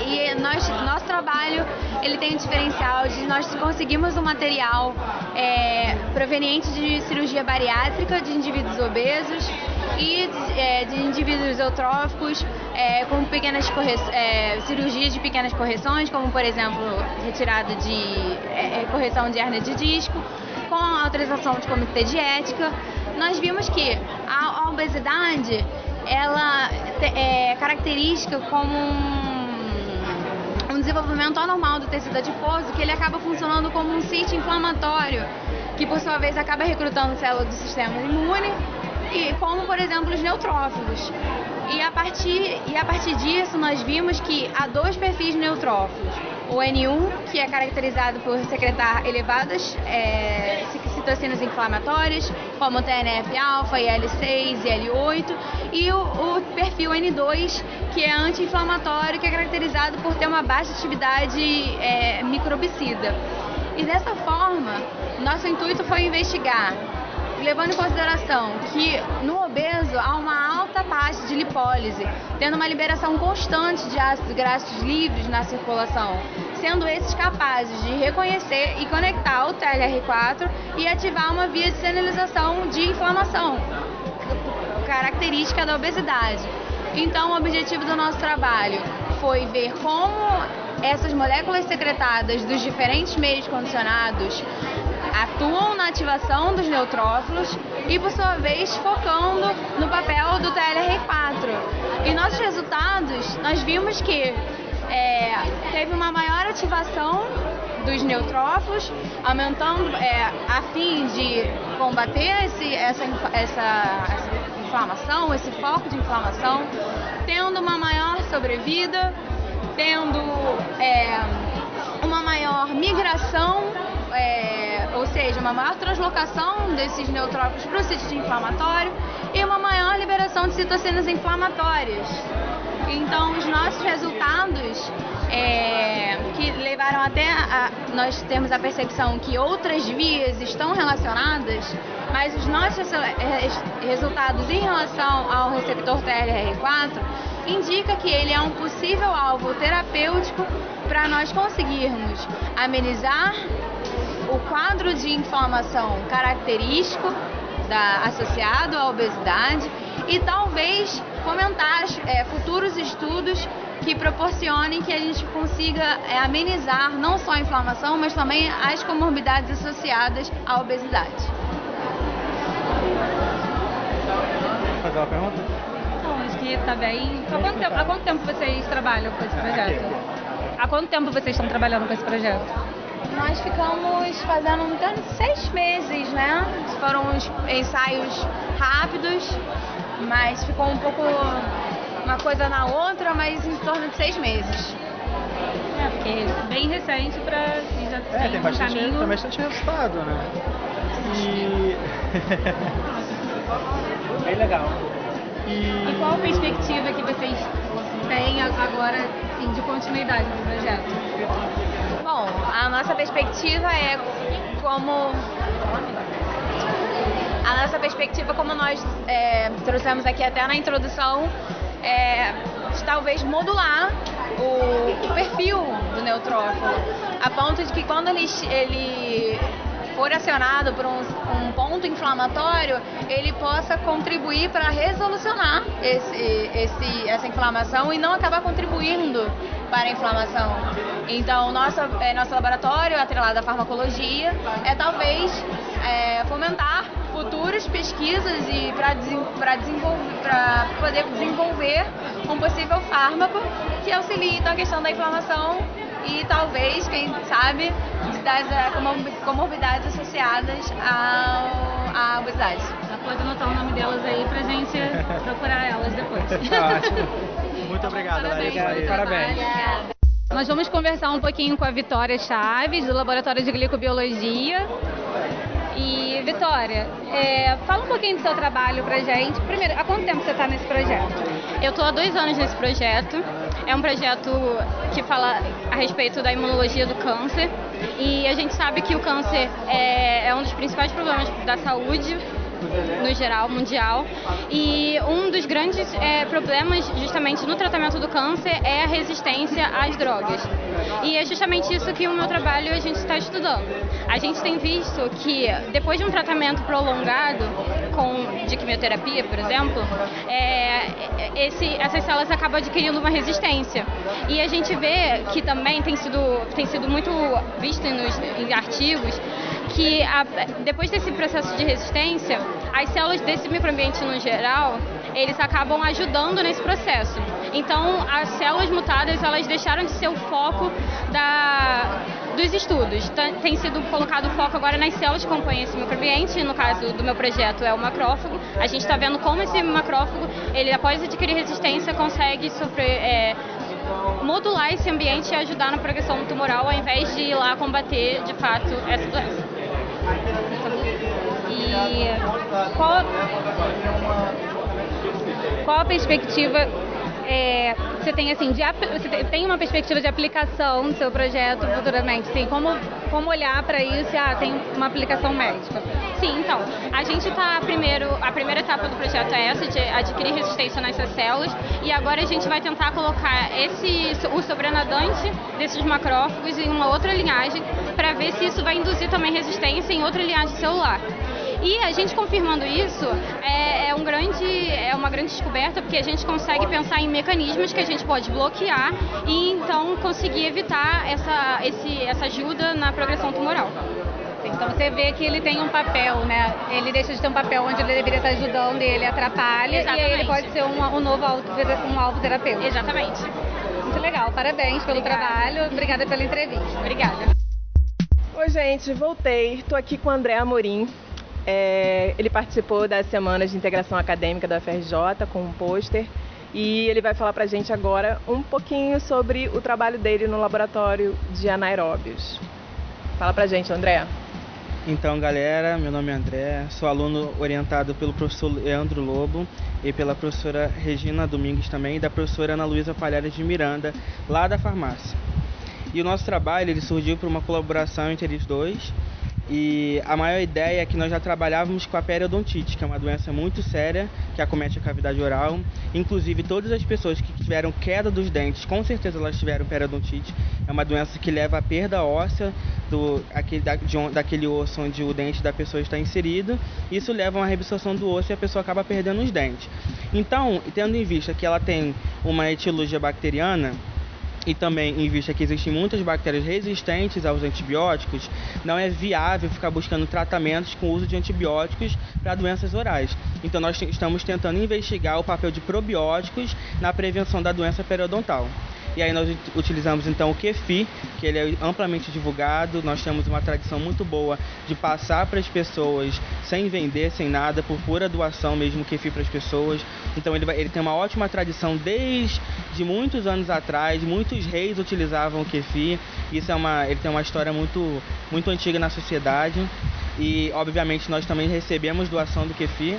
E nós, nosso trabalho ele tem o diferencial de nós conseguimos um material é, proveniente de cirurgia bariátrica de indivíduos obesos e é, de indivíduos eutróficos é, com pequenas é, cirurgias de pequenas correções, como por exemplo retirada de é, é, correção de hernia de disco, com autorização de comitê de ética. Nós vimos que a, obesidade ela é característica como um desenvolvimento anormal do tecido adiposo que ele acaba funcionando como um sítio inflamatório, que por sua vez acaba recrutando células do sistema imune, e como por exemplo os neutrófilos. E a partir, e a partir disso nós vimos que há dois perfis neutrófilos. O N1, que é caracterizado por secretar elevadas é, citocinas inflamatórias, como TNF-alfa, IL-6 e L8, e o, o perfil N2, que é anti-inflamatório, que é caracterizado por ter uma baixa atividade é, microbicida. E dessa forma, nosso intuito foi investigar levando em consideração que no obeso há uma alta taxa de lipólise, tendo uma liberação constante de ácidos graxos livres na circulação, sendo esses capazes de reconhecer e conectar o TLR4 e ativar uma via de sinalização de inflamação, característica da obesidade. Então, o objetivo do nosso trabalho foi ver como essas moléculas secretadas dos diferentes meios condicionados atuam na ativação dos neutrófilos e, por sua vez, focando no papel do TLR4. E nossos resultados, nós vimos que é, teve uma maior ativação dos neutrófilos, aumentando é, a fim de combater esse, essa, essa, essa inflamação, esse foco de inflamação, tendo uma maior sobrevida, tendo é, uma maior migração, é, ou seja, uma maior translocação desses neutrófilos para o sítio inflamatório e uma maior liberação de citocinas inflamatórias. Então, os nossos resultados é, que levaram até a, nós termos a percepção que outras vias estão relacionadas, mas os nossos resultados em relação ao receptor TLR4 indica que ele é um possível alvo terapêutico para nós conseguirmos amenizar o quadro de inflamação característico da, associado à obesidade e talvez fomentar é, futuros estudos que proporcionem que a gente consiga é, amenizar não só a inflamação, mas também as comorbidades associadas à obesidade. Fazer uma pergunta? Não, acho que está bem. Há quanto, tempo, há quanto tempo vocês trabalham com esse projeto? Há quanto tempo vocês estão trabalhando com esse projeto? Nós ficamos fazendo de seis meses, né? Foram uns ensaios rápidos, mas ficou um pouco uma coisa na outra, mas em torno de seis meses. É, porque é bem recente para já É, tem um bastante, caminho. tem bastante resultado, né? E. Bem legal. E qual a perspectiva que vocês têm agora assim, de continuidade do projeto? Bom, a nossa perspectiva é como a nossa perspectiva, como nós é, trouxemos aqui até na introdução, é de talvez modular o, perfil do neutrófilo, a ponto de que quando ele, ele for acionado por um, um ponto inflamatório, ele possa contribuir para resolucionar esse, esse, essa inflamação e não acabar contribuindo para a inflamação. Então, nosso, é, nosso laboratório, atrelado à farmacologia, é talvez é, fomentar futuras pesquisas e para desenvolver, para poder desenvolver um possível fármaco que auxilie na questão da inflamação e talvez, quem sabe, das comor- comorbidades associadas ao, à obesidade. Já pode anotar o nome delas aí pra gente procurar elas depois. Tá ótimo. Muito obrigado, Larissa. Parabéns. Nós vamos conversar um pouquinho com a Vitória Chaves, do Laboratório de Glicobiologia. E, Vitória, é, fala um pouquinho do seu trabalho pra gente. Primeiro, há quanto tempo você está nesse projeto? Eu estou há dois anos nesse projeto. É um projeto que fala a respeito da imunologia do câncer. E a gente sabe que o câncer é, é um dos principais problemas da saúde no geral, mundial. E um dos grandes é, problemas, justamente no tratamento do câncer, é a resistência às drogas. E é justamente isso que o meu trabalho a gente está estudando. A gente tem visto que depois de um tratamento prolongado com de quimioterapia, por exemplo, é, esse, essas células acabam adquirindo uma resistência. E a gente vê que também tem sido, tem sido muito visto nos, em artigos que a, depois desse processo de resistência, as células desse microambiente no geral, eles acabam ajudando nesse processo. Então, as células mutadas, elas deixaram de ser o foco da, dos estudos. Tá- Tem sido colocado foco agora nas células que compõem esse microambiente. No caso do meu projeto é o macrófago. A gente está vendo como esse macrófago, ele após adquirir resistência, consegue sofrer, é, modular esse ambiente e ajudar na progressão tumoral, ao invés de ir lá combater de fato essa doença. E qual, Qual a perspectiva é, você tem assim, de, você tem uma perspectiva de aplicação do seu projeto futuramente, sim, como, como olhar para isso e ah, tem uma aplicação médica? Sim, então, a gente está primeiro, a primeira etapa do projeto é essa, de adquirir resistência nessas células, e agora a gente vai tentar colocar esse, o sobrenadante desses macrófagos em uma outra linhagem, para ver se isso vai induzir também resistência em outra linhagem celular. E a gente confirmando isso é, é, um grande, é uma grande descoberta, porque a gente consegue pensar em mecanismos que a gente pode bloquear e então conseguir evitar essa, esse, essa ajuda na progressão tumoral. Então você vê que ele tem um papel, né? Ele deixa de ter um papel onde ele deveria estar ajudando e ele atrapalha. Exatamente. E aí ele pode ser um, um novo alvo, um alvo terapêutico. Exatamente. Muito legal, parabéns pelo Obrigada. trabalho. Obrigada pela entrevista. Obrigada. Oi, gente, voltei. Estou aqui com o André Amorim. É, ele participou das semanas de integração acadêmica da FRJ com um pôster e ele vai falar para a gente agora um pouquinho sobre o trabalho dele no laboratório de anaeróbios. Fala pra gente, André. Então, galera, meu nome é André, sou aluno orientado pelo professor Leandro Lobo e pela professora Regina Domingues também e da professora Ana Luísa Palhares de Miranda, lá da farmácia. E o nosso trabalho ele surgiu por uma colaboração entre eles dois. E a maior ideia é que nós já trabalhávamos com a periodontite, que é uma doença muito séria que acomete a cavidade oral. Inclusive, todas as pessoas que tiveram queda dos dentes, com certeza elas tiveram periodontite. É uma doença que leva à perda óssea do, aquele, da, de, daquele osso onde o dente da pessoa está inserido. Isso leva a uma reabsorção do osso e a pessoa acaba perdendo os dentes. Então, tendo em vista que ela tem uma etiologia bacteriana, e também em vista que existem muitas bactérias resistentes aos antibióticos, não é viável ficar buscando tratamentos com uso de antibióticos para doenças orais. Então nós estamos tentando investigar o papel de probióticos na prevenção da doença periodontal. E aí nós utilizamos então o kefir, que ele é amplamente divulgado. Nós temos uma tradição muito boa de passar para as pessoas sem vender, sem nada, por pura doação mesmo o kefir para as pessoas. Então ele, ele tem uma ótima tradição desde muitos anos atrás. Muitos reis utilizavam o kefir. Isso é uma, ele tem uma história muito, muito antiga na sociedade. E obviamente nós também recebemos doação do kefir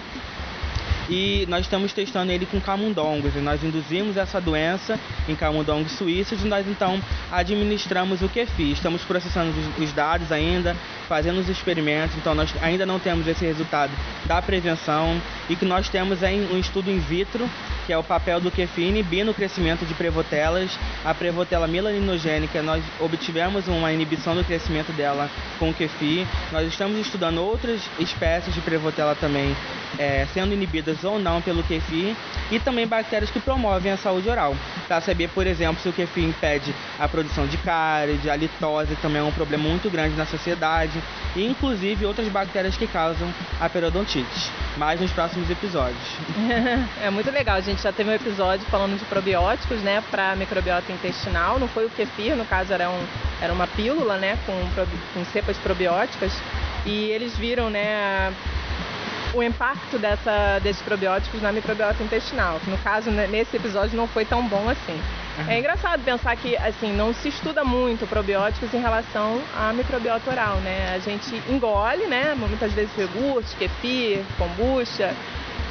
e nós estamos testando ele com camundongos. Nós induzimos essa doença em camundongos suíços e nós então administramos o kefir. Estamos processando os dados ainda, fazendo os experimentos, então nós ainda não temos esse resultado da prevenção e que nós temos é um estudo in vitro, que é o papel do kefir inibindo o crescimento de prevotelas. A prevotela melaninogênica, nós obtivemos uma inibição do crescimento dela com o kefir. Nós estamos estudando outras espécies de prevotela também, é, sendo inibidas ou não pelo kefir e também bactérias que promovem a saúde oral. Para saber, por exemplo, se o kefir impede a produção de cárie, a litose, que também é um problema muito grande na sociedade, e inclusive outras bactérias que causam a periodontite. Mais nos próximos episódios. é muito legal, a gente já teve um episódio falando de probióticos, né, para microbiota intestinal, não foi o kefir, no caso era, um, era uma pílula, né, com, com cepas probióticas, e eles viram, né, o impacto dessa, desses probióticos na microbiota intestinal, que no caso, né, nesse episódio, não foi tão bom assim. É engraçado pensar que, assim, não se estuda muito probióticos em relação à microbiota oral, né? A gente engole, né? Muitas vezes iogurte, kefir, kombucha,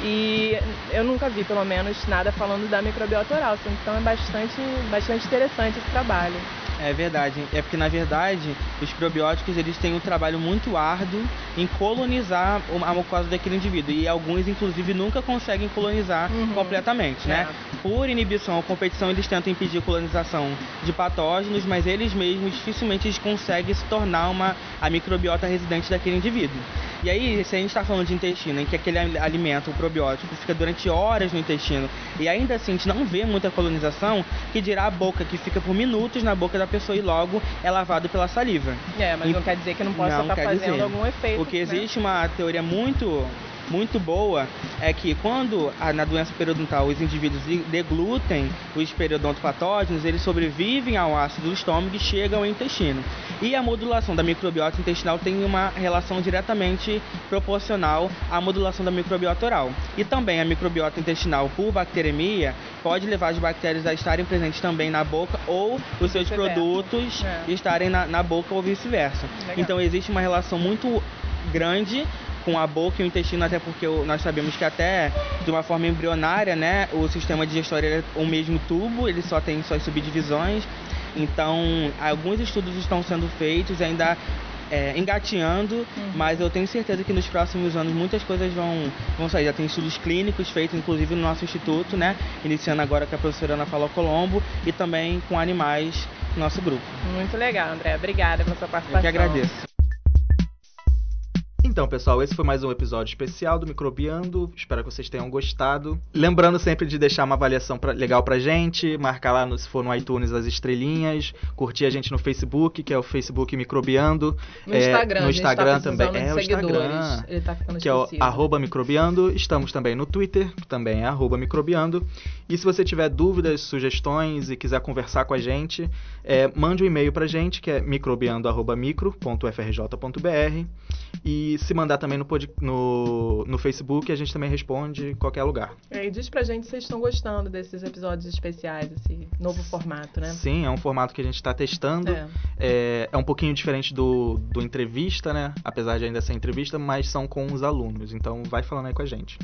e eu nunca vi, pelo menos, nada falando da microbiota oral. Então é bastante, bastante interessante esse trabalho. É verdade. É porque, na verdade, os probióticos eles têm um trabalho muito árduo em colonizar a mucosa daquele indivíduo. E alguns, inclusive, nunca conseguem colonizar uhum. completamente, né? É. Por inibição ou competição, eles tentam impedir a colonização de patógenos, mas eles mesmos dificilmente eles conseguem se tornar uma, a microbiota residente daquele indivíduo. E aí, se a gente está falando de intestino, em que aquele alimento, o probiótico, fica durante horas no intestino, e ainda assim a gente não vê muita colonização, que dirá a boca, que fica por minutos na boca da pessoa e logo é lavado pela saliva. É, mas e... não quer dizer que não possa não estar fazendo dizer. algum efeito. Porque né? existe uma teoria muito muito boa é que quando a, na doença periodontal os indivíduos deglutem os periodontopatógenos, eles sobrevivem ao ácido do estômago e chegam ao intestino. E a modulação da microbiota intestinal tem uma relação diretamente proporcional à modulação da microbiota oral. E também a microbiota intestinal por bacteremia pode levar as bactérias a estarem presentes também na boca ou os seus produtos é. estarem na, na boca ou vice-versa. Então existe uma relação muito grande com a boca e o intestino, até porque nós sabemos que até de uma forma embrionária, né, o sistema digestório é o mesmo tubo, ele só tem suas subdivisões. Então, alguns estudos estão sendo feitos, ainda é, engateando, uhum. mas eu tenho certeza que nos próximos anos muitas coisas vão, vão sair. Já tem estudos clínicos feitos, inclusive no nosso instituto, né? Iniciando agora com a professora Ana Paula Colombo e também com animais no nosso grupo. Muito legal, André. Obrigada pela sua participação. Eu que agradeço. Então, pessoal, esse foi mais um episódio especial do Microbiando. Espero que vocês tenham gostado. Lembrando sempre de deixar uma avaliação pra, legal pra gente, marcar lá no, se for no iTunes as estrelinhas, curtir a gente no Facebook, que é o Facebook Microbiando. No é, Instagram, no Instagram tá também. É o Instagram. Ele tá ficando que esquecido. é o arroba microbiando. Estamos também no Twitter, que também é arroba microbiando. E se você tiver dúvidas, sugestões e quiser conversar com a gente, é, mande um e-mail pra gente, que é microbiando.micro.frj.br. E se mandar também no, no, no Facebook, a gente também responde em qualquer lugar. É, e diz pra gente se vocês estão gostando desses episódios especiais, esse novo formato, né? Sim, é um formato que a gente está testando. É. É, é. um pouquinho diferente do, do entrevista, né? Apesar de ainda ser entrevista, mas são com os alunos. Então vai falando aí com a gente.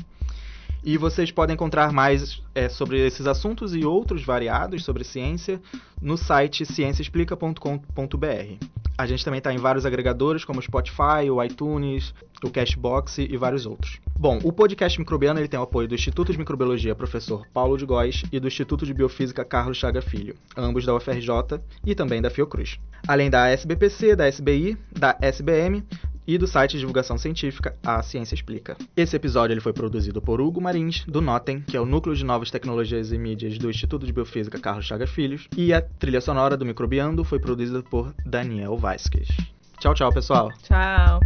E vocês podem encontrar mais é, sobre esses assuntos e outros variados sobre ciência no site cienciaexplica.com.br. A gente também está em vários agregadores como o Spotify, o iTunes, o Cashbox e vários outros. Bom, o podcast microbiano ele tem o apoio do Instituto de Microbiologia Professor Paulo de Góes e do Instituto de Biofísica Carlos Chaga Filho, ambos da UFRJ e também da Fiocruz. Além da SBPC, da SBI, da SBM, e do site de divulgação científica A Ciência Explica. Esse episódio ele foi produzido por Hugo Marins, do Notem, que é o Núcleo de Novas Tecnologias e Mídias do Instituto de Biofísica Carlos Chagas Filhos, e a trilha sonora do Microbiando foi produzida por Daniel Vasquez. Tchau, tchau, pessoal. Tchau.